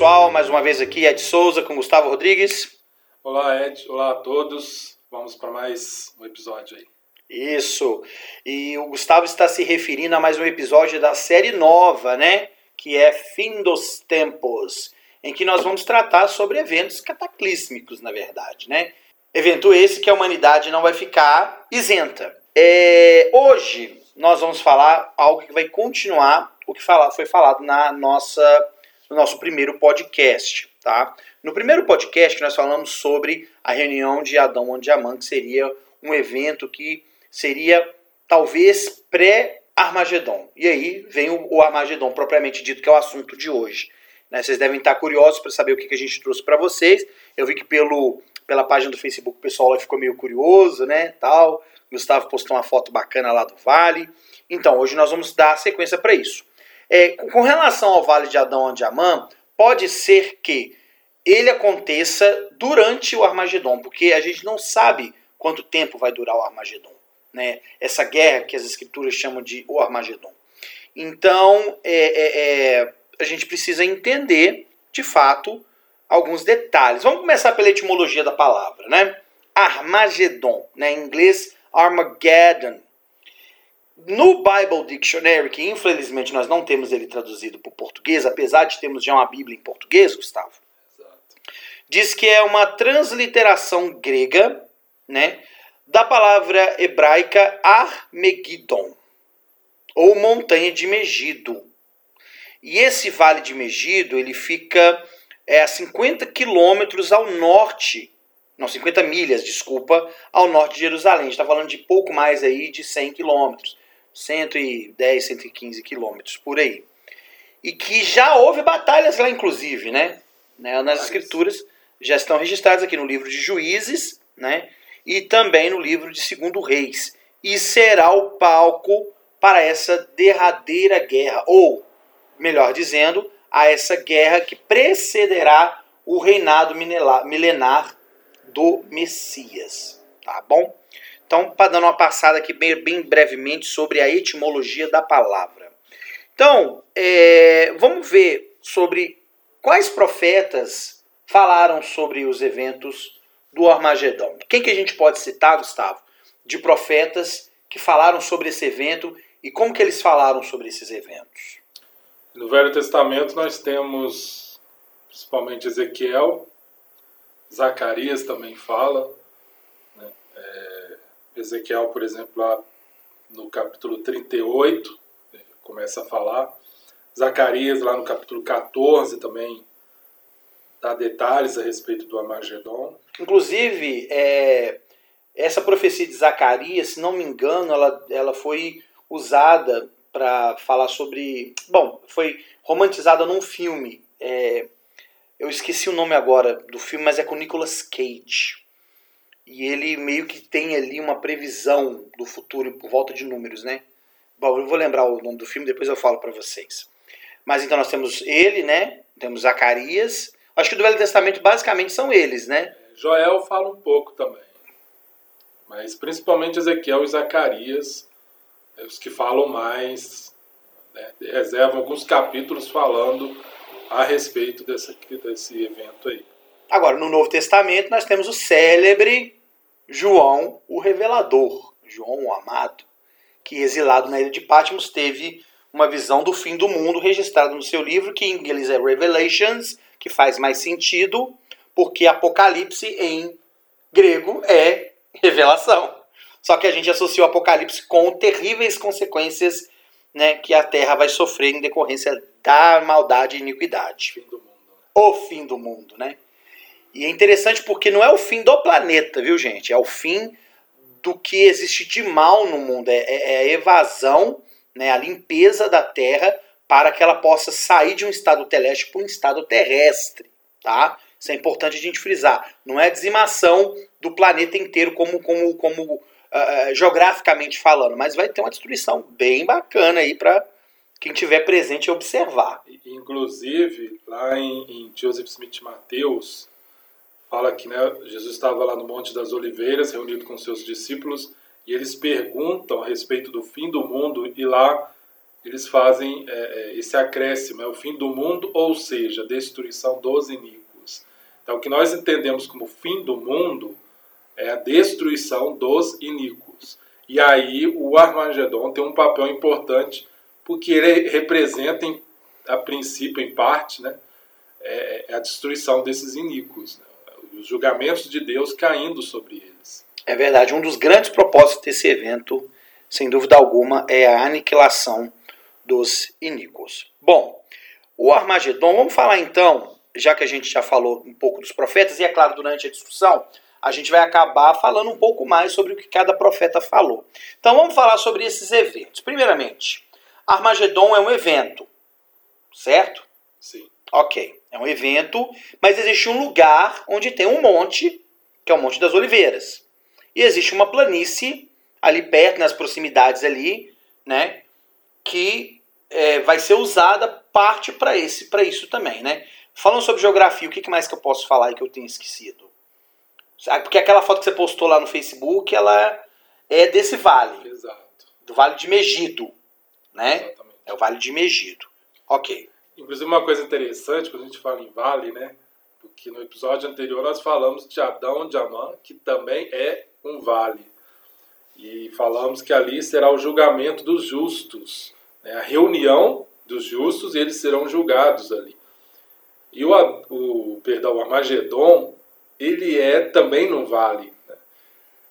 Olá pessoal, mais uma vez aqui Ed Souza com Gustavo Rodrigues. Olá Ed, olá a todos. Vamos para mais um episódio aí. Isso. E o Gustavo está se referindo a mais um episódio da série nova, né? Que é Fim dos Tempos, em que nós vamos tratar sobre eventos cataclísmicos, na verdade, né? Evento esse que a humanidade não vai ficar isenta. É, hoje nós vamos falar algo que vai continuar o que foi falado na nossa, no nosso primeiro podcast. Tá? No primeiro podcast nós falamos sobre a reunião de Adão onde Amã, que seria um evento que seria talvez pré-Armagedon. E aí vem o, Armagedon propriamente dito, que é o assunto de hoje. Né? Vocês devem estar curiosos para saber o que, que a gente trouxe para vocês. Eu vi que pelo, pela página do Facebook o pessoal lá ficou meio curioso, né? Tal. Gustavo postou uma foto bacana lá do Vale. Então, hoje nós vamos dar sequência para isso. É, com relação ao Vale de Adão e Amã, pode ser que ele aconteça durante o Armagedon, porque a gente não sabe quanto tempo vai durar o Armagedon. Né? Essa guerra que as escrituras chamam de o Armagedon. Então, é, é, é, a gente precisa entender, de fato, alguns detalhes. Vamos começar pela etimologia da palavra. Né? Armagedon, né? em inglês Armageddon. No Bible Dictionary, que infelizmente nós não temos ele traduzido para o português, apesar de termos já uma Bíblia em português, Gustavo, Exato. diz que é uma transliteração grega né, da palavra hebraica Armegidon, ou montanha de Megido. E esse vale de Megido ele fica é, a 50 quilômetros ao norte não, 50 milhas, desculpa, ao norte de Jerusalém. A gente está falando de pouco mais aí de 100 quilômetros, 110, 115 quilômetros por aí. E que já houve batalhas lá, inclusive, né? né? Nas escrituras já estão registradas aqui no livro de Juízes, né? E também no livro de Segundo Reis. E será o palco para essa derradeira guerra, ou, melhor dizendo, a essa guerra que precederá o reinado milenar do Messias, tá bom? Então, dando uma passada aqui bem, bem brevemente sobre a etimologia da palavra. Então, é, vamos ver sobre quais profetas falaram sobre os eventos do Armagedão. Quem que a gente pode citar, Gustavo, de profetas que falaram sobre esse evento e como que eles falaram sobre esses eventos? No Velho Testamento nós temos principalmente Ezequiel, Zacarias também fala. Né? É, Ezequiel, por exemplo, lá no capítulo 38, começa a falar. Zacarias, lá no capítulo 14, também dá detalhes a respeito do Armagedon. Inclusive, é, essa profecia de Zacarias, se não me engano, ela, ela foi usada para falar sobre. Bom, foi romantizada num filme. É, eu esqueci o nome agora do filme, mas é com Nicolas Cage. E ele meio que tem ali uma previsão do futuro por volta de números, né? Bom, eu vou lembrar o nome do filme, depois eu falo para vocês. Mas então nós temos ele, né? Temos Zacarias. Acho que do Velho Testamento basicamente são eles, né? Joel fala um pouco também. Mas principalmente Ezequiel e Zacarias, é os que falam mais, né? reservam alguns capítulos falando a respeito desse, desse evento aí. Agora, no Novo Testamento, nós temos o célebre João, o Revelador, João o Amado, que exilado na ilha de Patmos teve uma visão do fim do mundo registrada no seu livro, que em inglês é Revelations, que faz mais sentido, porque Apocalipse em grego é revelação. Só que a gente associa o Apocalipse com terríveis consequências né, que a Terra vai sofrer em decorrência da maldade e iniquidade. Fim o fim do mundo, né? E é interessante porque não é o fim do planeta, viu, gente? É o fim do que existe de mal no mundo. É, é, é a evasão, né, a limpeza da Terra para que ela possa sair de um estado teleste para um estado terrestre, tá? Isso é importante a gente frisar. Não é dizimação do planeta inteiro como, como, como uh, geograficamente falando, mas vai ter uma destruição bem bacana aí para quem tiver presente observar. Inclusive, lá em, em Joseph Smith Mateus, fala que né, Jesus estava lá no Monte das Oliveiras, reunido com seus discípulos, e eles perguntam a respeito do fim do mundo, e lá eles fazem é, é, esse acréscimo, é o fim do mundo, ou seja, destruição dos iníquos. Então, o que nós entendemos como fim do mundo é a destruição dos iníquos. E aí o Armagedon tem um papel importante, porque ele representa, a princípio, em parte, né, é, é a destruição desses iníquos, né, os julgamentos de Deus caindo sobre eles. É verdade, um dos grandes propósitos desse evento, sem dúvida alguma, é a aniquilação dos iníquos. Bom, o Armagedon, vamos falar então, já que a gente já falou um pouco dos profetas, e é claro, durante a discussão, a gente vai acabar falando um pouco mais sobre o que cada profeta falou. Então vamos falar sobre esses eventos. Primeiramente, Armagedon é um evento, certo? Sim. Ok, é um evento, mas existe um lugar onde tem um monte, que é o Monte das Oliveiras. E existe uma planície ali perto, nas proximidades ali, né? Que é, vai ser usada parte para esse, para isso também, né? Falando sobre geografia, o que mais que eu posso falar que eu tenho esquecido? Porque aquela foto que você postou lá no Facebook, ela é desse vale. Exato. Do Vale de Megido, né? Exatamente. É o Vale de Megido. Ok. Inclusive uma coisa interessante quando a gente fala em vale, né? Porque no episódio anterior nós falamos de Adão de Amã, que também é um vale. E falamos que ali será o julgamento dos justos, né? a reunião dos justos e eles serão julgados ali. E o, o perdão, o Armagedon ele é também no vale. Né?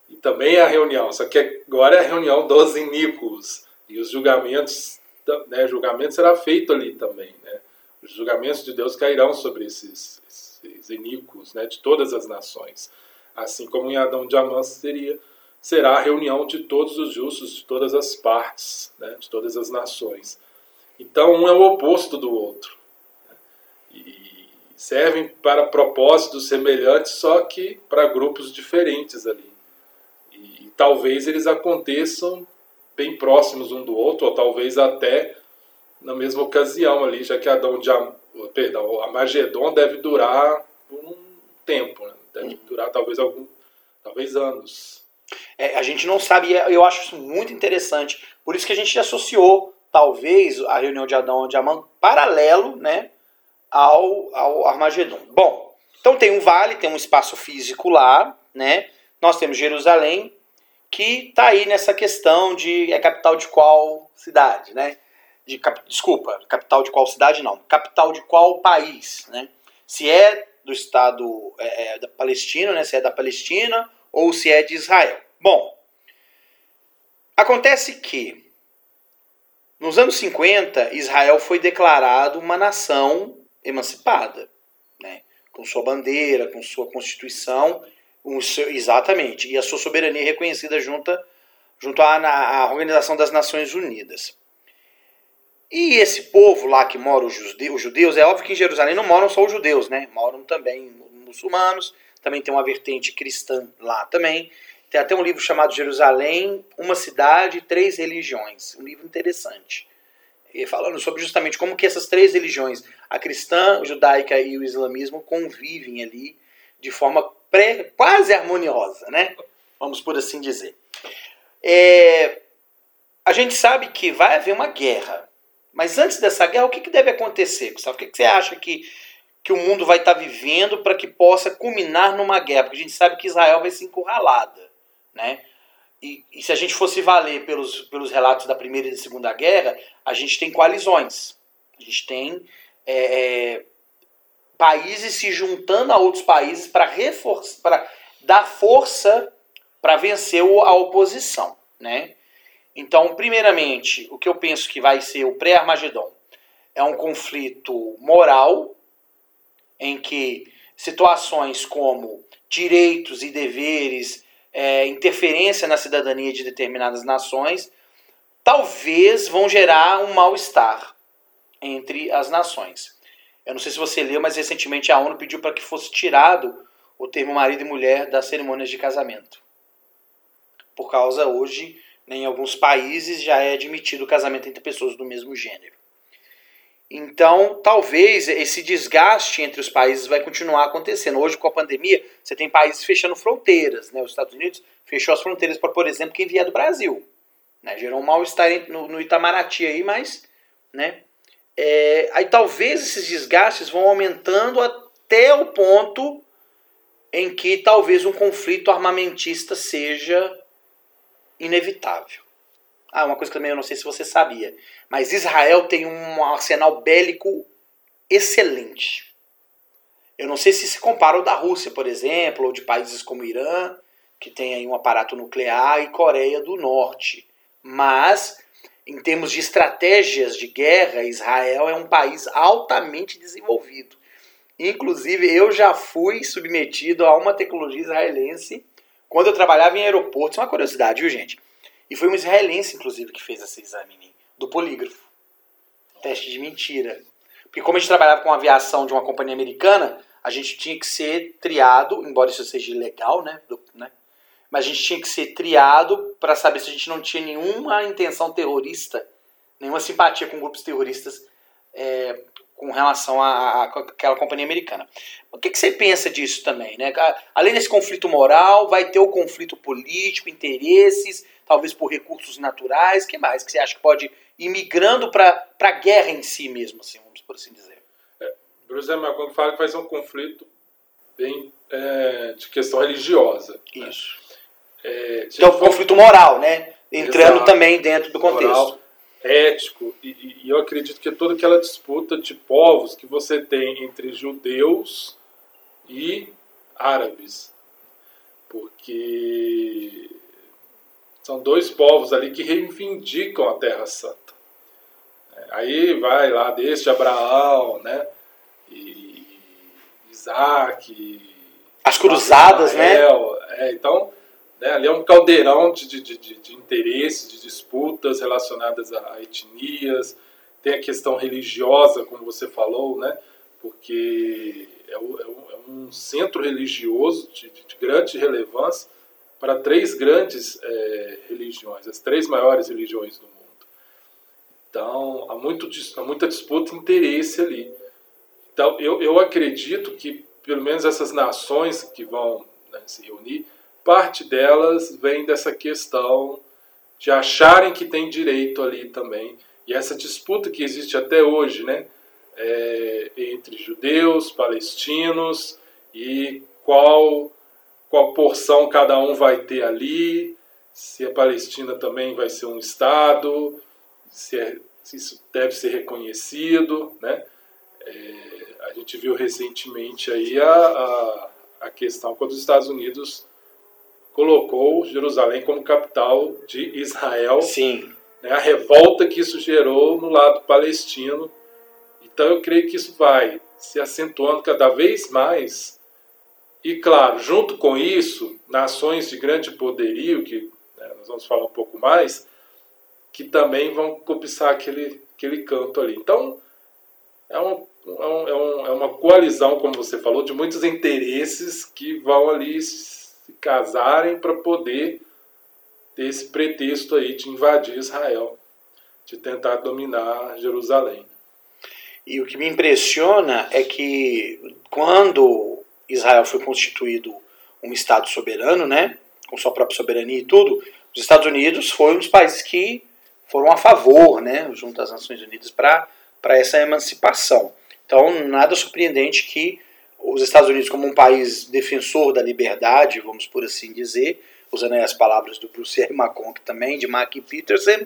E também é a reunião, só que agora é a reunião dos iníquos. E os julgamentos, né, julgamento será feito ali também. Né? Os julgamentos de Deus cairão sobre esses, esses iníquos né, de todas as nações. Assim como em Adão de Amã seria, será a reunião de todos os justos, de todas as partes, né, de todas as nações. Então um é o oposto do outro. Né? E servem para propósitos semelhantes, só que para grupos diferentes ali. E, e, talvez eles aconteçam bem próximos um do outro, ou talvez até na mesma ocasião ali, já que Adão de perdão, Magedon deve durar um tempo, né? deve durar talvez algum, talvez anos. É, a gente não sabe, eu acho isso muito interessante. Por isso que a gente associou, talvez, a reunião de Adão e de Amã paralelo, né? ao, ao Armagedon. Bom, então tem um vale, tem um espaço físico lá, né? Nós temos Jerusalém, que está aí nessa questão de é capital de qual cidade, né? De, cap, desculpa, capital de qual cidade não, capital de qual país, né? Se é do estado é, é, da Palestina, né? Se é da Palestina ou se é de Israel. Bom, acontece que nos anos 50 Israel foi declarado uma nação emancipada, né? com sua bandeira, com sua constituição, um seu, exatamente, e a sua soberania reconhecida junto, junto à, à Organização das Nações Unidas. E esse povo lá que mora, os judeus, é óbvio que em Jerusalém não moram só os judeus, né? Moram também muçulmanos, também tem uma vertente cristã lá também. Tem até um livro chamado Jerusalém, Uma Cidade, Três Religiões. Um livro interessante falando sobre justamente como que essas três religiões, a cristã, a judaica e o islamismo, convivem ali de forma pré, quase harmoniosa, né? Vamos por assim dizer. É, a gente sabe que vai haver uma guerra, mas antes dessa guerra, o que, que deve acontecer, Gustavo? O que, que você acha que, que o mundo vai estar vivendo para que possa culminar numa guerra? Porque a gente sabe que Israel vai ser encurralada, né? E, e, se a gente fosse valer pelos, pelos relatos da Primeira e da Segunda Guerra, a gente tem coalizões. A gente tem é, é, países se juntando a outros países para dar força para vencer a oposição, né? Então, primeiramente, o que eu penso que vai ser o pré-Armagedon é um conflito moral em que situações como direitos e deveres é, interferência na cidadania de determinadas nações, talvez vão gerar um mal-estar entre as nações. Eu não sei se você leu, mas recentemente a ONU pediu para que fosse tirado o termo marido e mulher das cerimônias de casamento. Por causa hoje, em alguns países já é admitido o casamento entre pessoas do mesmo gênero. Então, talvez esse desgaste entre os países vai continuar acontecendo. Hoje, com a pandemia, você tem países fechando fronteiras. Né? Os Estados Unidos fechou as fronteiras para, por exemplo, quem vier do Brasil. Né? Gerou um mal-estar no, no Itamaraty aí, mas. Né? É, aí talvez esses desgastes vão aumentando até o ponto em que talvez um conflito armamentista seja inevitável. Ah, uma coisa que também eu não sei se você sabia, mas Israel tem um arsenal bélico excelente. Eu não sei se se compara ao da Rússia, por exemplo, ou de países como Irã, que tem aí um aparato nuclear, e Coreia do Norte. Mas, em termos de estratégias de guerra, Israel é um país altamente desenvolvido. Inclusive, eu já fui submetido a uma tecnologia israelense quando eu trabalhava em aeroportos. É uma curiosidade, viu, gente? E foi um israelense, inclusive, que fez esse exame do polígrafo. Teste de mentira. Porque como a gente trabalhava com aviação de uma companhia americana, a gente tinha que ser triado, embora isso seja ilegal, né? Do, né? Mas a gente tinha que ser triado para saber se a gente não tinha nenhuma intenção terrorista, nenhuma simpatia com grupos terroristas é, com relação àquela companhia americana. O que, que, você pensa disso também? Né? Além desse conflito moral, vai ter o conflito político, interesses, talvez por recursos naturais. que mais que você acha que pode ir migrando para a guerra em si mesmo, assim, vamos por assim dizer? É, Bruce Macron fala que vai ser um conflito bem é, de questão religiosa. Né? Isso. Né? É, então, for... conflito moral, né? Entrando Exato. também dentro do contexto. Moral ético, e, e eu acredito que toda aquela disputa de povos que você tem entre judeus e árabes, porque são dois povos ali que reivindicam a Terra Santa. Aí vai lá desde Abraão, né? E Isaac. As cruzadas, Israel, né? É, então, né? Ali é um caldeirão de, de, de, de interesses, de disputas relacionadas a etnias, tem a questão religiosa, como você falou, né? porque é, é, um, é um centro religioso de, de, grande relevância para três grandes é, religiões, as três maiores religiões do mundo. Então, há, muito, há muita disputa e interesse ali. Então, eu, eu acredito que, pelo menos essas nações que vão né, se reunir, parte delas vem dessa questão de acharem que tem direito ali também. E essa disputa que existe até hoje, né? É, entre judeus, palestinos e qual, qual porção cada um vai ter ali, se a Palestina também vai ser um Estado, se, é, se isso deve ser reconhecido. Né? É, a gente viu recentemente aí a, a, a questão quando os Estados Unidos colocou Jerusalém como capital de Israel. Sim. Né, a revolta que isso gerou no lado palestino. Então eu creio que isso vai se acentuando cada vez mais. E claro, junto com isso, nações de grande poderio, que né, nós vamos falar um pouco mais, que também vão cobiçar aquele, aquele canto ali. Então, é uma, é, um, é uma coalizão, como você falou, de muitos interesses que vão ali se casarem para poder ter esse pretexto aí de invadir Israel, de tentar dominar Jerusalém. E o que me impressiona é que quando Israel foi constituído um Estado soberano, né, com sua própria soberania e tudo, os Estados Unidos foi um dos países que foram a favor, né, junto às Nações Unidas, para essa emancipação. Então, nada surpreendente que os Estados Unidos como um país defensor da liberdade, vamos por assim dizer, usando as palavras do Bruce R. McConaughey também, de Mark Peterson,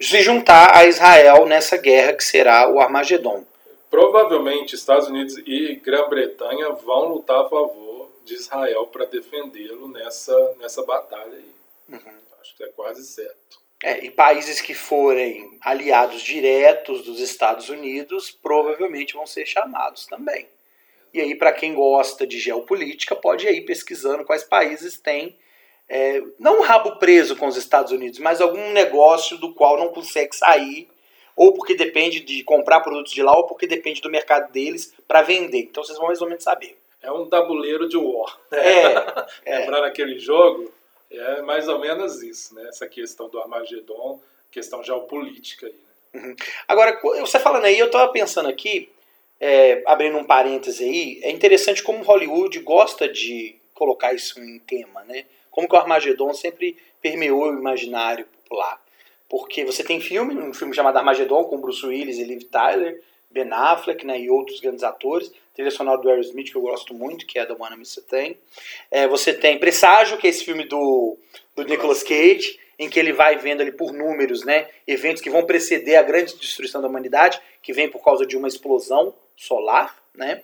se juntar a Israel nessa guerra que será o Armagedon. Provavelmente Estados Unidos e Grã-Bretanha vão lutar a favor de Israel para defendê-lo nessa, nessa batalha aí. Uhum. Acho que é quase certo. É, e países que forem aliados diretos dos Estados Unidos provavelmente vão ser chamados também. E aí, para quem gosta de geopolítica, pode ir pesquisando quais países têm, é, não um rabo preso com os Estados Unidos, mas algum negócio do qual não consegue sair, ou porque depende de comprar produtos de lá, ou porque depende do mercado deles para vender. Então vocês vão mais ou menos saber. É um tabuleiro de war. É, é. Lembrar aquele jogo, é mais ou menos isso, né? Essa questão do Armagedon, questão geopolítica aí. Né? Uhum. Agora, você falando aí, eu estava pensando aqui, é, abrindo um parêntese aí, é interessante como Hollywood gosta de colocar isso em tema, né? Como que o Armagedon sempre permeou o imaginário popular. porque você tem filme, um filme chamado Armageddon com Bruce Willis e Liv Tyler, Ben Affleck né, e outros grandes atores. Trilha sonora do Aerosmith, que eu gosto muito, que é da One Miss Tem. É, você tem Presságio, que é esse filme do, do Nicolas Cage, em que ele vai vendo ali por números, né, eventos que vão preceder a grande destruição da humanidade, que vem por causa de uma explosão solar, né,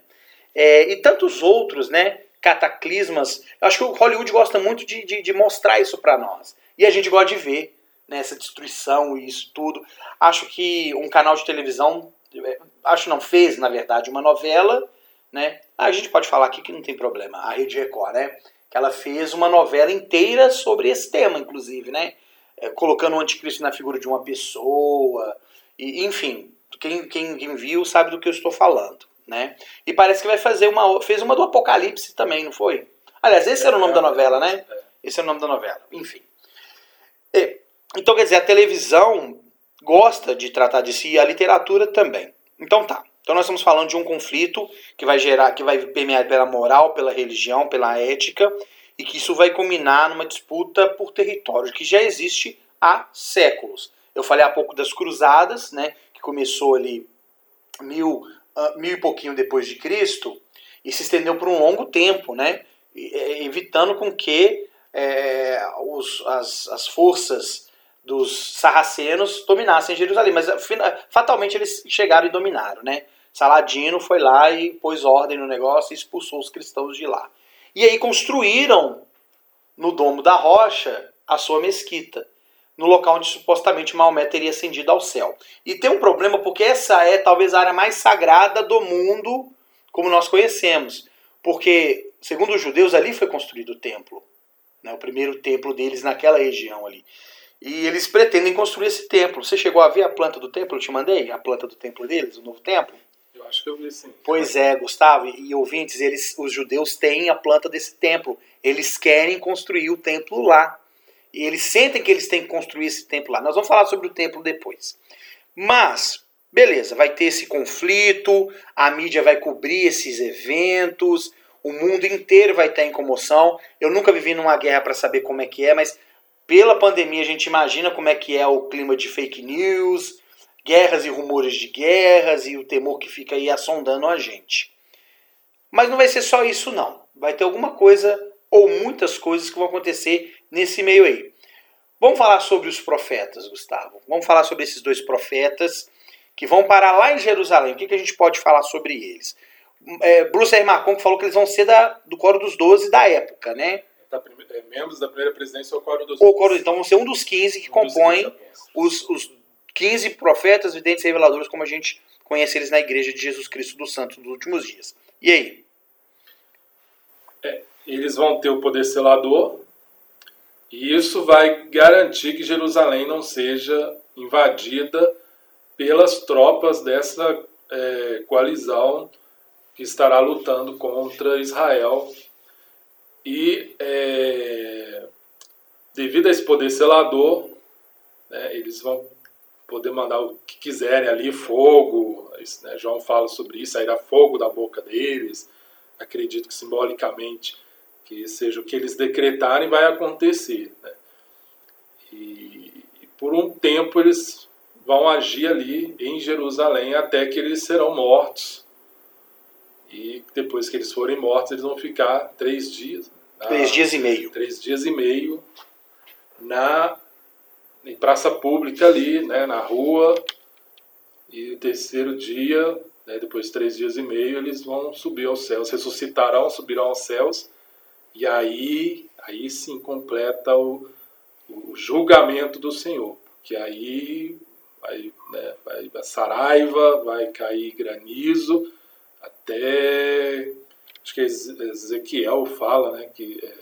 é, e tantos outros, né, cataclismas. Eu acho que o Hollywood gosta muito de, de, de mostrar isso para nós. E a gente gosta de ver né, essa destruição e isso tudo. Acho que um canal de televisão, é, acho não, fez, na verdade, uma novela, né? A gente pode falar aqui que não tem problema, a Rede Record, né? Que ela fez uma novela inteira sobre esse tema, inclusive, né? É, colocando o anticristo na figura de uma pessoa, e, enfim, quem, quem, quem viu sabe do que eu estou falando, né? E parece que vai fazer uma, fez uma do Apocalipse também, não foi? Aliás, esse era o nome da novela, né? Esse é o nome da novela, enfim. Então, quer dizer, a televisão gosta de tratar de si e a literatura também. Então tá. Então nós estamos falando de um conflito que vai gerar, que vai permear pela moral, pela religião, pela ética, e que isso vai culminar numa disputa por território que já existe há séculos. Eu falei há pouco das cruzadas, né, começou ali mil, uh, mil e pouquinho depois de Cristo, e se estendeu por um longo tempo, né, é, evitando com que é, os, as, as forças dos sarracenos dominassem Jerusalém, mas fatalmente eles chegaram e dominaram, né? Saladino foi lá e pôs ordem no negócio e expulsou os cristãos de lá. E aí construíram no domo da rocha a sua mesquita, no local onde supostamente Maomé teria ascendido ao céu. E tem um problema porque essa é talvez a área mais sagrada do mundo como nós conhecemos, porque segundo os judeus ali foi construído o templo, né? O primeiro templo deles naquela região ali. E eles pretendem construir esse templo. Você chegou a ver a planta do templo? Eu te mandei a planta do templo deles, o novo templo? Eu acho que eu vi sim. Pois é, Gustavo e ouvintes, eles, os judeus têm a planta desse templo. Eles querem construir o templo lá. E eles sentem que eles têm que construir esse templo lá. Nós vamos falar sobre o templo depois. Mas, beleza, vai ter esse conflito, a mídia vai cobrir esses eventos, o mundo inteiro vai estar em comoção. Eu nunca vivi numa guerra para saber como é que é, mas pela pandemia, a gente imagina como é que é o clima de fake news, guerras e rumores de guerras e o temor que fica aí assondando a gente. Mas não vai ser só isso, não. Vai ter alguma coisa ou muitas coisas que vão acontecer nesse meio aí. Vamos falar sobre os profetas, Gustavo. Vamos falar sobre esses dois profetas que vão parar lá em Jerusalém. O que, que a gente pode falar sobre eles? É, Bruce R. Marcon falou que eles vão ser da, do coro dos doze da época, né? da, é, membros da primeira presidência ou Coro dos O Coro, então vão ser um dos 15 que um compõem os, os 15 profetas, videntes e reveladores, como a gente conhece eles na igreja de Jesus Cristo dos Santos dos últimos dias. E aí? É, eles vão ter o poder selador, e isso vai garantir que Jerusalém não seja invadida pelas tropas dessa é, coalizão que estará lutando contra Israel. E é, devido a esse poder selador, né, eles vão poder mandar o que quiserem ali, fogo, né, João fala sobre isso, sairá fogo da boca deles, acredito que simbolicamente que seja o que eles decretarem vai acontecer. Né? E, e por um tempo eles vão agir ali em Jerusalém até que eles serão mortos e depois que eles forem mortos, eles vão ficar três dias. Na, três dias e meio. Três dias e meio na em praça pública ali, né, na rua. E o terceiro dia, né, depois de três dias e meio, eles vão subir aos céus, ressuscitarão, subirão aos céus. E aí, aí sim completa o, o julgamento do Senhor. Porque aí vai, né, vai a saraiva, vai cair granizo até acho que Ezequiel fala né, que é,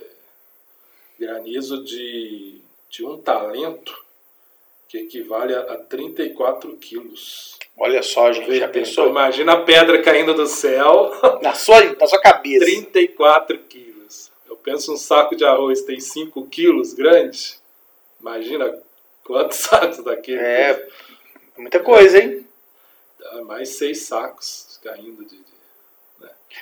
granizo de, de um talento que equivale a, a 34 quilos. Olha só, gente, já pensou? Imagina a pedra caindo do céu. Na sua, na sua cabeça. 34 quilos. Eu penso um saco de arroz tem 5 quilos grande. Imagina quantos sacos daquele. É, muita coisa, hein? Mais seis sacos caindo de,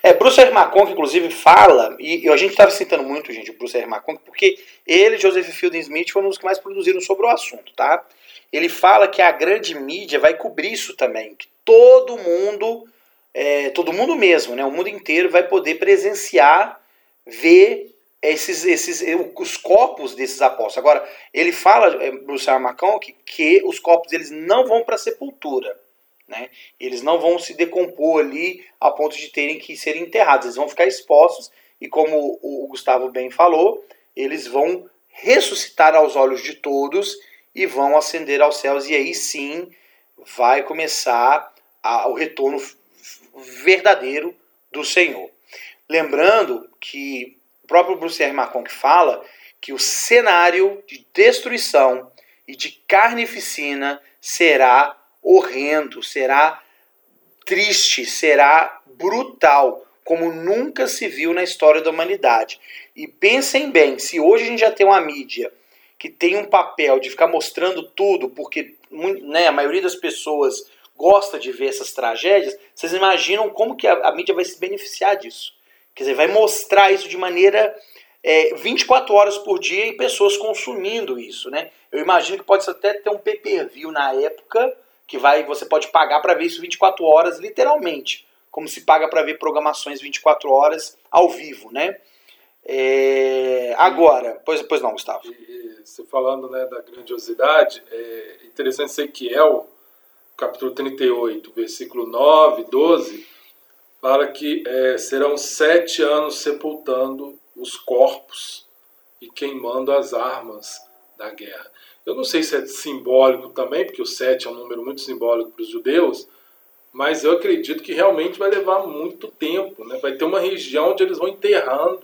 é, Bruce R. McConk, inclusive, fala, e a gente estava citando muito, gente, o Bruce R. McConk, porque ele e Joseph Fielding Smith foram os que mais produziram sobre o assunto, tá? ele fala que a grande mídia vai cobrir isso também, que todo mundo, é, todo mundo mesmo, né, o mundo inteiro vai poder presenciar, ver esses, esses, os corpos desses apóstolos. Agora, ele fala, Bruce Armacão, que, que os corpos eles não vão para a sepultura. Né? Eles não vão se decompor ali a ponto de terem que ser enterrados. Eles vão ficar expostos e, como o Gustavo bem falou, eles vão ressuscitar aos olhos de todos e vão ascender aos céus. E aí sim vai começar a, o retorno verdadeiro do Senhor. Lembrando que próprio Bruce R. Marcon que fala que o cenário de destruição e de carnificina será horrendo, será triste, será brutal, como nunca se viu na história da humanidade. E pensem bem, se hoje a gente já tem uma mídia que tem um papel de ficar mostrando tudo, porque né, a maioria das pessoas gosta de ver essas tragédias, vocês imaginam como que a, a mídia vai se beneficiar disso? Quer dizer, vai mostrar isso de maneira é, 24 horas por dia e pessoas consumindo isso, né? Eu imagino que pode até ter um pay-per-view na época que vai, você pode pagar para ver isso 24 horas, literalmente, como se paga para ver programações 24 horas ao vivo, né? É, agora, pois, pois não, Gustavo. E, você falando né, da grandiosidade, é interessante Ezequiel, capítulo 38, versículo 9, 12, fala que é, serão sete anos sepultando os corpos e queimando as armas da guerra. Eu não sei se é simbólico também, porque o sete é um número muito simbólico para os judeus, mas eu acredito que realmente vai levar muito tempo. Né? Vai ter uma região onde eles vão enterrando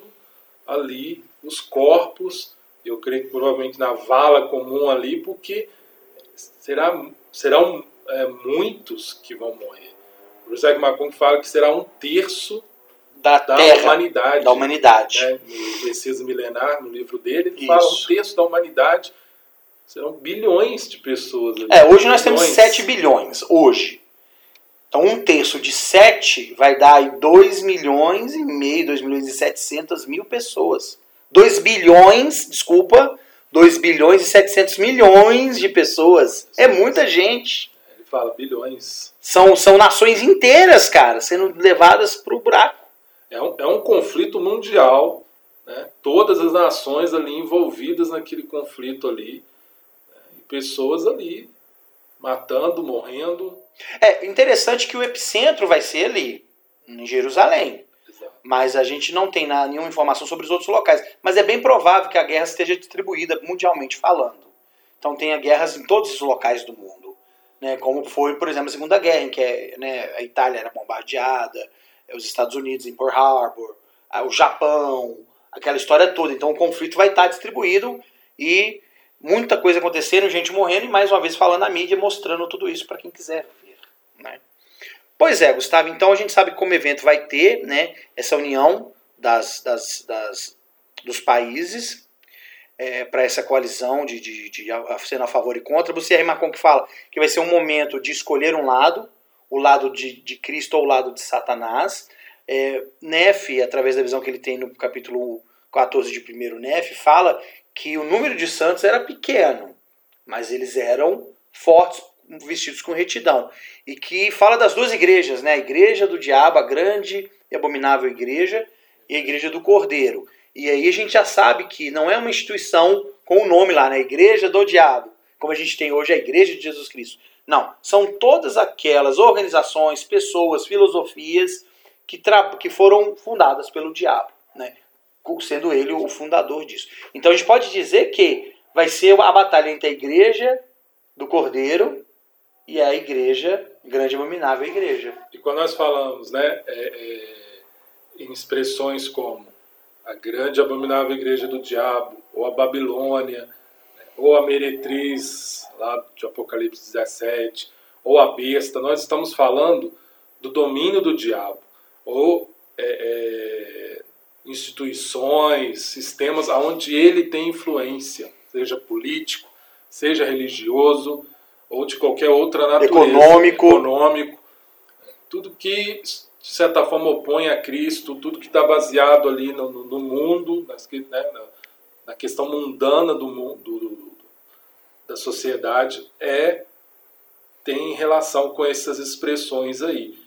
ali os corpos, eu creio que provavelmente na vala comum ali, porque será, serão é, muitos que vão morrer. O José Macron fala que será um terço da, da terra, humanidade. Da humanidade. Né? No Messias Milenar, no livro dele, ele Isso. fala um terço da humanidade. Serão bilhões de pessoas. Ali. É, hoje nós temos 7 bilhões. Hoje. Então, um terço de 7 vai dar aí 2 milhões e meio, 2 milhões e 700 mil pessoas. 2 bilhões, desculpa, 2 bilhões e 700 milhões de pessoas. É muita gente fala, bilhões. São, são nações inteiras, cara, sendo levadas para o buraco. É um, é um conflito mundial, né? todas as nações ali envolvidas naquele conflito ali, né? e pessoas ali matando, morrendo. É interessante que o epicentro vai ser ali, em Jerusalém. Exato. Mas a gente não tem nenhuma informação sobre os outros locais. Mas é bem provável que a guerra esteja distribuída mundialmente falando. Então tenha guerras em todos os locais do mundo né, como foi, por exemplo, a Segunda Guerra, em que né, a Itália era bombardeada, os Estados Unidos em Pearl Harbor, o Japão, aquela história toda. Então o conflito vai estar distribuído e muita coisa acontecendo, gente morrendo e mais uma vez falando na mídia, mostrando tudo isso para quem quiser ver. Né? Pois é, Gustavo, então a gente sabe como o evento vai ter né, essa união das, das, das dos países é, para essa coalizão de, de, de, sendo a favor e contra. Você é Macron que fala que vai ser um momento de escolher um lado, o lado de, de Cristo ou o lado de Satanás. É, através da visão que ele tem no capítulo 14 de 1 Nefe, fala que o número de santos era pequeno, mas eles eram fortes, vestidos com retidão. E que fala das duas igrejas, né? a igreja do diabo, a grande e abominável igreja, e a igreja do cordeiro. E aí a gente já sabe que não é uma instituição com o nome lá, né? Igreja do Diabo, como a gente tem hoje a Igreja de Jesus Cristo. Não, são todas aquelas organizações, pessoas, filosofias que, que foram fundadas pelo diabo, né? sendo ele o fundador disso. Então a gente pode dizer que vai ser a batalha entre a igreja do Cordeiro e a igreja, grande abominável igreja. E quando nós falamos né, é, é, em expressões como a grande abominável igreja do diabo, ou a Babilônia, ou a meretriz, lá de Apocalipse 17, ou a besta. Nós estamos falando do domínio do diabo, ou é, é, instituições, sistemas onde ele tem influência, seja político, seja religioso, ou de qualquer outra natureza. Econômico. Econômico. Tudo que de certa forma, opõe a Cristo, tudo que está baseado ali no, no, no mundo, nas, né, na, na, questão mundana do mundo, do, do, da sociedade é tem relação com essas expressões aí.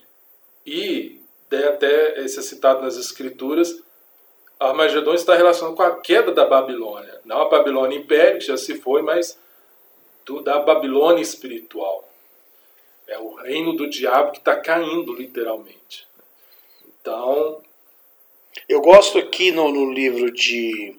E até esse é citado nas escrituras, Armagedon está relacionado com a queda da Babilônia. Não a Babilônia Império, que já se foi, mas do, da Babilônia espiritual. É o reino do diabo que está caindo, literalmente. Então. Eu gosto aqui no, no livro de,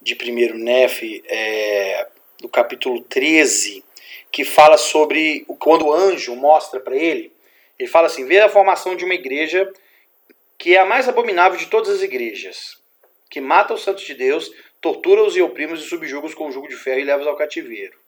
de 1 Nef, é, do capítulo 13, que fala sobre quando o anjo mostra para ele. Ele fala assim: vê a formação de uma igreja que é a mais abominável de todas as igrejas, que mata os santos de Deus, tortura-os e oprime-os e subjuga-os com o jugo de ferro e leva-os ao cativeiro.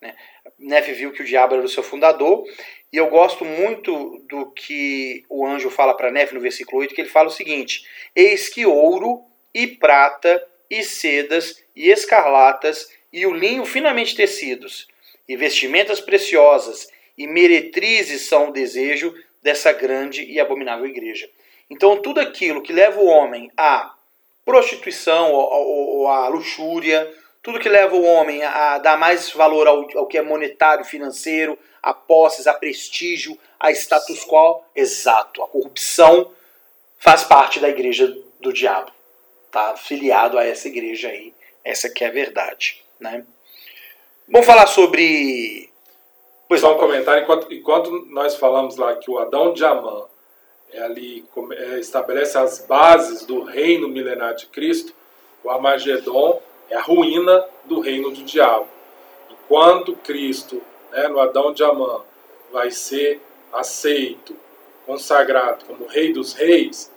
Né? Viu que o diabo era o seu fundador, e eu gosto muito do que o anjo fala para Nefe no versículo 8, que ele fala o seguinte: Eis que ouro e prata e sedas e escarlatas e o linho finamente tecidos, e vestimentas preciosas e meretrizes são o desejo dessa grande e abominável igreja. Então, tudo aquilo que leva o homem à prostituição ou à luxúria, tudo que leva o homem a dar mais valor ao, ao que é monetário, financeiro, a posses, a prestígio, a status quo, exato, a corrupção faz parte da igreja do diabo. Tá filiado a essa igreja aí, essa que é a verdade, né? Vamos falar sobre Pois Só um comentário, enquanto, enquanto nós falamos lá que o Adão de Amã é ali, é, estabelece as bases do reino milenar de Cristo, o Armagedon a ruína do reino do diabo. Enquanto Cristo, né, no Adão de Amã, vai ser aceito, consagrado como Rei dos Reis,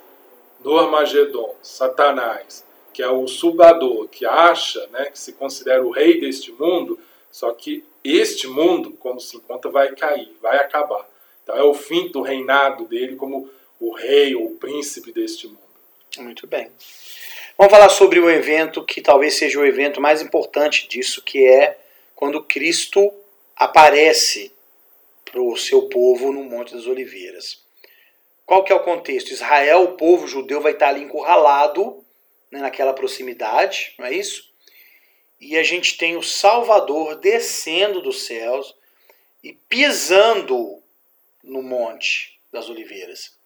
no Armagedon, Satanás, que é o subador, que acha, né, que se considera o rei deste mundo, só que este mundo, como se encontra, vai cair, vai acabar. Então é o fim do reinado dele como o rei ou o príncipe deste mundo. Muito bem. Vamos falar sobre o evento que talvez seja o evento mais importante disso, que é quando Cristo aparece para o seu povo no Monte das Oliveiras. Qual que é o contexto? Israel, o povo judeu, vai estar ali encurralado né, naquela proximidade, não é isso? E a gente tem o Salvador descendo dos céus e pisando no Monte das Oliveiras.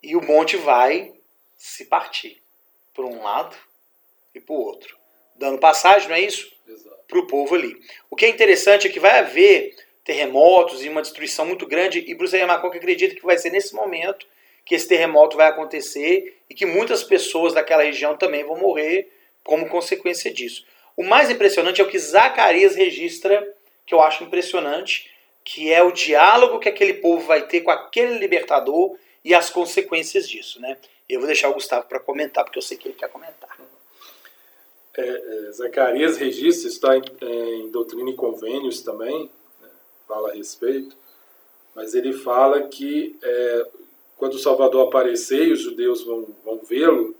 E o monte vai se partir por um lado e para o outro, dando passagem, não é isso? Para o povo ali. O que é interessante é que vai haver terremotos e uma destruição muito grande, e Bruce Yamacoque acredita que vai ser nesse momento que esse terremoto vai acontecer e que muitas pessoas daquela região também vão morrer como consequência disso. O mais impressionante é o que Zacarias registra, que eu acho impressionante, que é o diálogo que aquele povo vai ter com aquele libertador e as consequências disso, né? Eu vou deixar o Gustavo para comentar, porque eu sei que ele quer comentar. É, é, Zacarias registra, está em, é, em, Doutrina e Convênios também, né, fala a respeito, mas ele fala que é, quando o Salvador aparecer e os judeus vão, vão vê-lo,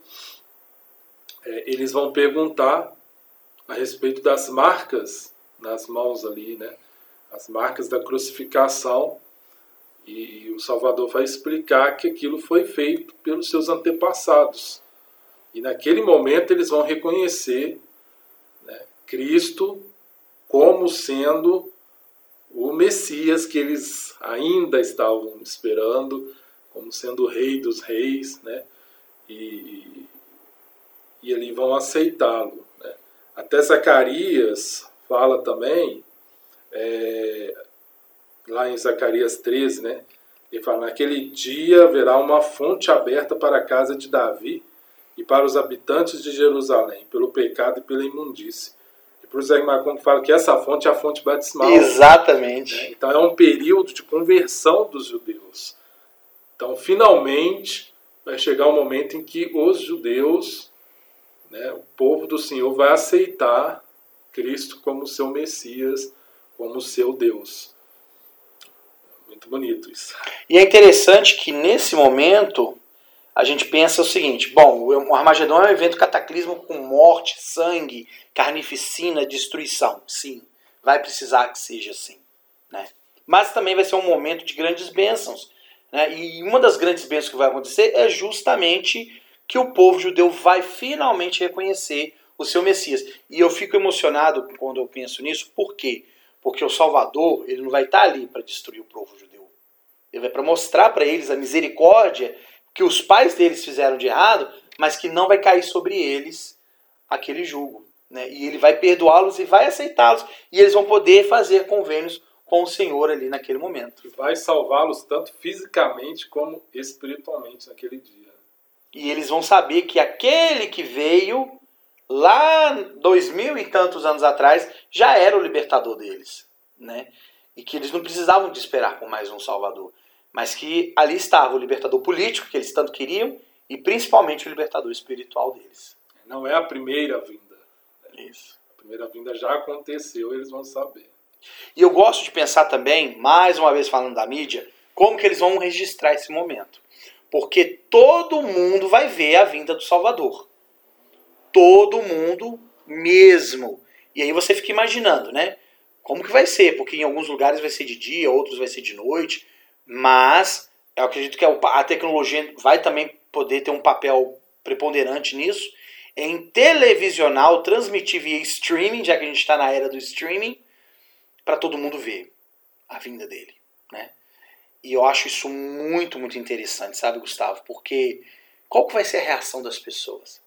é, eles vão perguntar a respeito das marcas nas mãos ali, né, as marcas da crucificação, e o Salvador vai explicar que aquilo foi feito pelos seus antepassados. E naquele momento eles vão reconhecer né, Cristo como sendo o Messias que eles ainda estavam esperando, como sendo o Rei dos Reis, né? E, e ali vão aceitá-lo. Né? Até Zacarias fala também é, lá em Zacarias 13, né? Ele fala: Naquele dia haverá uma fonte aberta para a casa de Davi e para os habitantes de Jerusalém, pelo pecado e pela imundície. E para o Zé Macron fala que essa fonte é a fonte batismal. Exatamente. Né? Então é um período de conversão dos judeus. Então, finalmente, vai chegar o um momento em que os judeus, né, o povo do Senhor, vai aceitar Cristo como seu Messias, como seu Deus. Muito bonito isso. E é interessante que nesse momento a gente pensa o seguinte: bom, o Armagedon é um evento cataclismo com morte, sangue, carnificina, destruição. Sim, vai precisar que seja assim. Né? Mas também vai ser um momento de grandes bênçãos. Né? E uma das grandes bênçãos que vai acontecer é justamente que o povo judeu vai finalmente reconhecer o seu Messias. E eu fico emocionado quando eu penso nisso, por quê? Porque o Salvador, ele não vai estar ali para destruir o povo judeu. Ele vai para mostrar para eles a misericórdia que os pais deles fizeram de errado, mas que não vai cair sobre eles aquele jugo. Né? E ele vai perdoá-los e vai aceitá-los. E eles vão poder fazer convênios com o Senhor ali naquele momento. E vai salvá-los tanto fisicamente como espiritualmente naquele dia. E eles vão saber que aquele que veio lá dois mil e tantos anos atrás já era o libertador deles, né? E que eles não precisavam de esperar por mais um Salvador, mas que ali estava o libertador político que eles tanto queriam e principalmente o libertador espiritual deles. Não é a primeira vinda. Né? Isso. A primeira vinda já aconteceu, eles vão saber. E eu gosto de pensar também, mais uma vez falando da mídia, como que eles vão registrar esse momento. Porque todo mundo vai ver a vinda do Salvador. Todo mundo mesmo. E aí você fica imaginando, né? Como que vai ser? Porque em alguns lugares vai ser de dia, outros vai ser de noite. Mas eu acredito que a tecnologia vai também poder ter um papel preponderante nisso. Em televisional, transmitir via streaming, já que a gente está na era do streaming, para todo mundo ver a vinda dele, né? E eu acho isso muito, muito interessante, sabe, Gustavo? Porque qual que vai ser a reação das pessoas?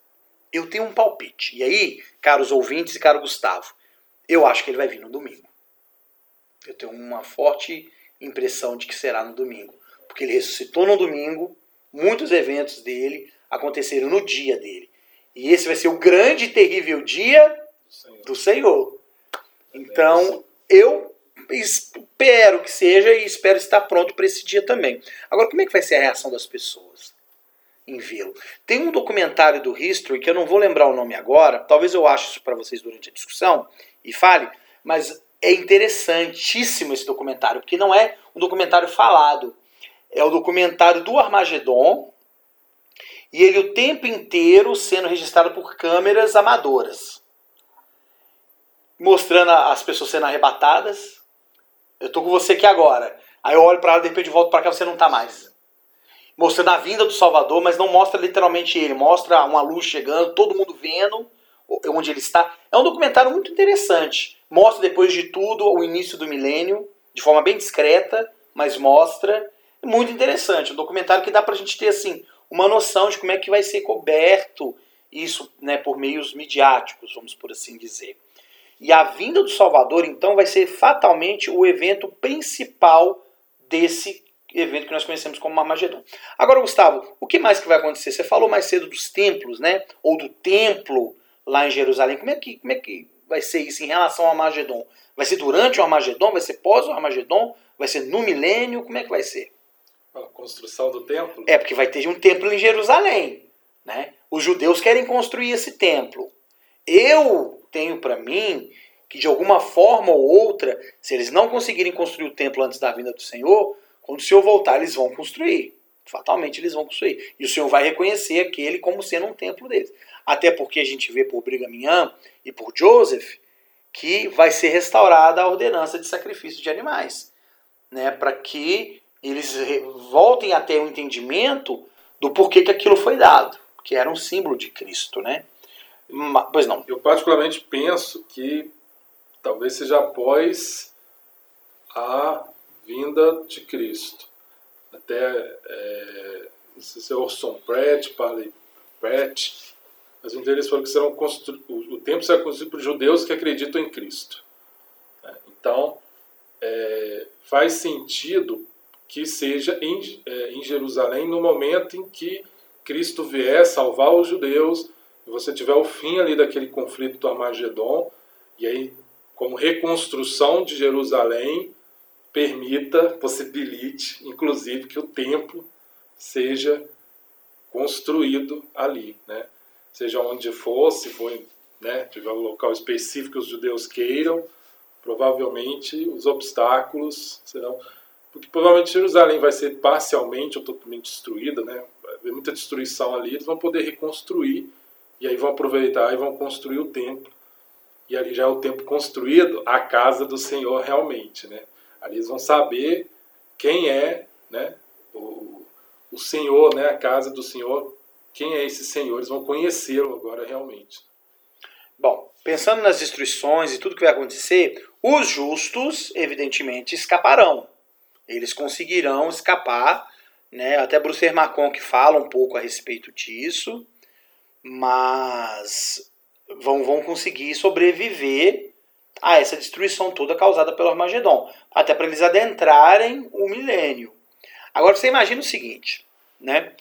Eu tenho um palpite. E aí, caros ouvintes e caro Gustavo, eu acho que ele vai vir no domingo. Eu tenho uma forte impressão de que será no domingo. Porque ele ressuscitou no domingo, muitos eventos dele aconteceram no dia dele. E esse vai ser o grande e terrível dia do Senhor. Então, eu espero que seja e espero estar pronto para esse dia também. Agora, como é que vai ser a reação das pessoas em vê-lo? Tem um documentário do History que eu não vou lembrar o nome agora, talvez eu ache isso para vocês durante a discussão e fale, mas é interessantíssimo esse documentário, porque não é um documentário falado. É o documentário do Armagedon, e ele o tempo inteiro sendo registrado por câmeras amadoras mostrando as pessoas sendo arrebatadas. Eu tô com você aqui agora. Aí eu olho para ela, de repente volto para cá, você não tá mais. Mostrando a vinda do Salvador, mas não mostra literalmente ele, mostra uma luz chegando, todo mundo vendo onde ele está. É um documentário muito interessante. Mostra depois de tudo o início do milênio, de forma bem discreta, mas mostra. É muito interessante. Um documentário que dá pra gente ter assim uma noção de como é que vai ser coberto isso, né, por meios midiáticos, vamos por assim dizer. E a vinda do Salvador, então, vai ser fatalmente o evento principal desse evento que nós conhecemos como Armagedon. Agora, Gustavo, o que mais que vai acontecer? Você falou mais cedo dos templos, né? Ou do templo lá em Jerusalém. Como é que, como é que vai ser isso em relação ao Armagedon? Vai ser durante o Armagedon? Vai ser pós o Armagedon? Vai ser no milênio? Como é que vai ser? A construção do templo? É, porque vai ter um templo em Jerusalém. Né? Os judeus querem construir esse templo. Eu tenho para mim que de alguma forma ou outra, se eles não conseguirem construir o templo antes da vinda do Senhor, quando o Senhor voltar, eles vão construir. Fatalmente eles vão construir. E o Senhor vai reconhecer aquele como sendo um templo deles. Até porque a gente vê por Brigham e por Joseph que vai ser restaurada a ordenança de sacrifício de animais, né, para que eles voltem a ter o um entendimento do porquê que aquilo foi dado, que era um símbolo de Cristo, né? Pois não. Eu particularmente penso que talvez seja após a vinda de Cristo. Até, é, se é Orson Pratt, Paley Pratt, mas um deles falou que serão constru... o templo será construído por judeus que acreditam em Cristo. É, então, é, faz sentido que seja em, é, em Jerusalém no momento em que Cristo vier salvar os judeus e você tiver o fim ali daquele conflito do Armagedon, e aí, como reconstrução de Jerusalém, permita, possibilite, inclusive, que o templo seja construído ali, né? Seja onde for, se for, né, tiver um local específico que os judeus queiram, provavelmente os obstáculos serão porque provavelmente Jerusalém vai ser parcialmente ou totalmente destruída, né? Vai haver muita destruição ali, eles vão poder reconstruir e aí vão aproveitar e vão construir o templo. E ali já é o templo construído, a casa do Senhor realmente. Né? Ali eles vão saber quem é né, o, o Senhor, né, a casa do Senhor, quem é esse Senhor. Eles vão conhecê-lo agora realmente. Bom, pensando nas destruições e tudo que vai acontecer, os justos, evidentemente, escaparão. Eles conseguirão escapar, né? Até Bruce Macon que fala um pouco a respeito disso, mas vão, vão conseguir sobreviver a essa destruição toda causada pelo Armagedon, até para eles adentrarem o milênio. Agora você imagina o seguinte, né?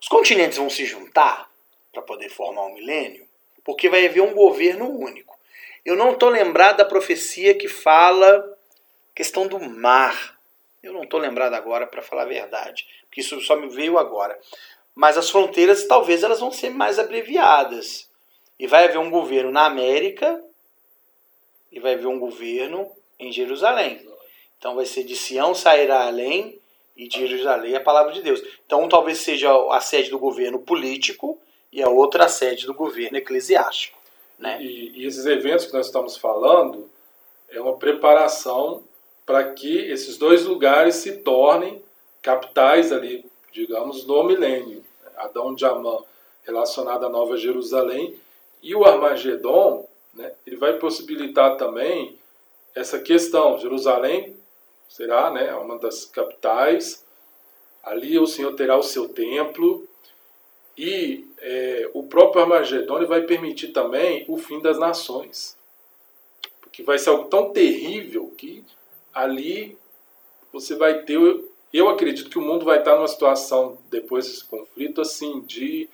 Os continentes vão se juntar para poder formar um milênio, porque vai haver um governo único. Eu não estou lembrado da profecia que fala questão do mar. Eu não estou lembrado agora, para falar a verdade, porque isso só me veio agora. Mas as fronteiras, talvez, elas vão ser mais abreviadas. E vai haver um governo na América e vai haver um governo em Jerusalém. Então vai ser de Sião sairá além e de Jerusalém a palavra de Deus. Então talvez seja a sede do governo político e a outra a sede do governo eclesiástico. Né? E, e esses eventos que nós estamos falando é uma preparação para que esses dois lugares se tornem capitais ali, digamos, no milênio. Adão de Amã relacionado à Nova Jerusalém e o Armagedon, né, ele vai possibilitar também essa questão. Jerusalém será né, uma das capitais, ali o Senhor terá o seu templo, e é, o próprio Armagedon vai permitir também o fim das nações. Porque vai ser algo tão terrível que ali você vai ter. Eu acredito que o mundo vai estar numa situação, depois desse conflito, assim, de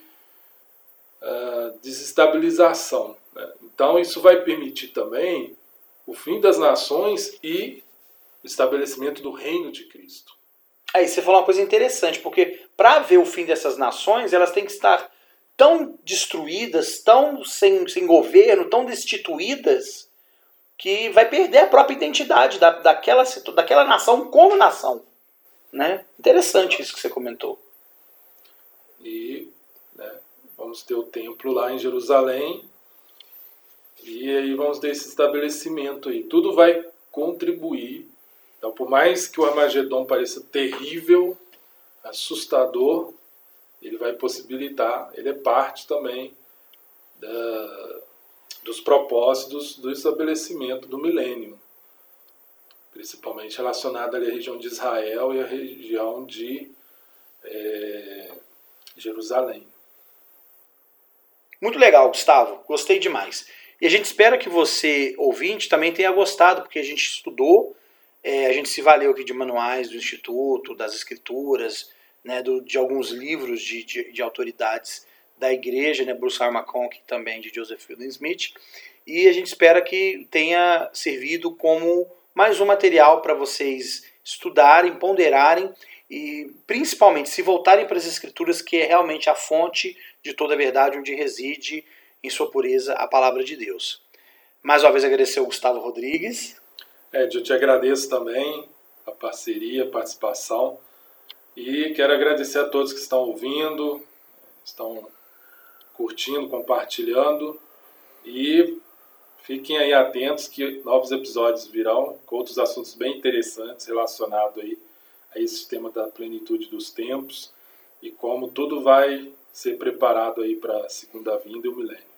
uh, desestabilização. Né? Então, isso vai permitir também o fim das nações e o estabelecimento do reino de Cristo. Aí você falou uma coisa interessante, porque para ver o fim dessas nações, elas têm que estar tão destruídas, tão sem, sem governo, tão destituídas, que vai perder a própria identidade da, daquela, daquela nação como nação. Né? Interessante isso que você comentou. E né, vamos ter o templo lá em Jerusalém, e aí vamos ter esse estabelecimento aí. Tudo vai contribuir. Então, por mais que o Armagedon pareça terrível, assustador, ele vai possibilitar, ele é parte também da, dos propósitos do estabelecimento do milênio, principalmente relacionado à região de Israel e à região de é, Jerusalém. Muito legal, Gustavo. Gostei demais. E a gente espera que você, ouvinte, também tenha gostado, porque a gente estudou, é, a gente se valeu aqui de manuais do Instituto, das escrituras, né, do, de alguns livros de, de, de, autoridades da igreja, né, Bruce. McConkie também, de Joseph Fielding Smith, e a gente espera que tenha servido como mais um material para vocês estudarem, ponderarem e principalmente se voltarem para as escrituras, que é realmente a fonte de toda a verdade, onde reside em sua pureza a palavra de Deus. Mais uma vez agradecer ao Gustavo Rodrigues. É, eu te agradeço também a parceria, a participação. E quero agradecer a todos que estão ouvindo, estão curtindo, compartilhando. E fiquem aí atentos que novos episódios virão com outros assuntos bem interessantes relacionados aí a esse tema da plenitude dos tempos e como tudo vai ser preparado aí para a segunda vinda e o milênio.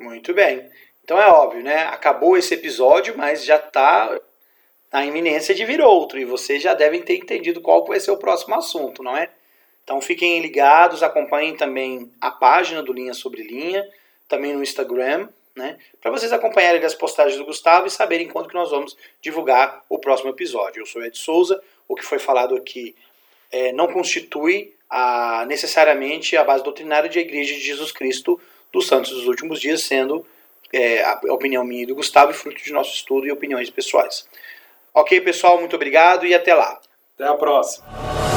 Muito bem. Então é óbvio, né? Acabou esse episódio, mas já está na iminência de vir outro. E vocês já devem ter entendido qual vai ser o próximo assunto, não é? Então fiquem ligados, acompanhem também a página do Linha Sobre Linha, também no Instagram, né? Para vocês acompanharem as postagens do Gustavo e saberem quando que nós vamos divulgar o próximo episódio. Eu sou Ed Souza, o que foi falado aqui é, não constitui a, necessariamente a base doutrinária de a Igreja de Jesus Cristo dos Santos dos Últimos Dias, sendo é, a opinião minha e do Gustavo fruto de nosso estudo e opiniões pessoais. Ok, pessoal, muito obrigado e até lá. Até a próxima.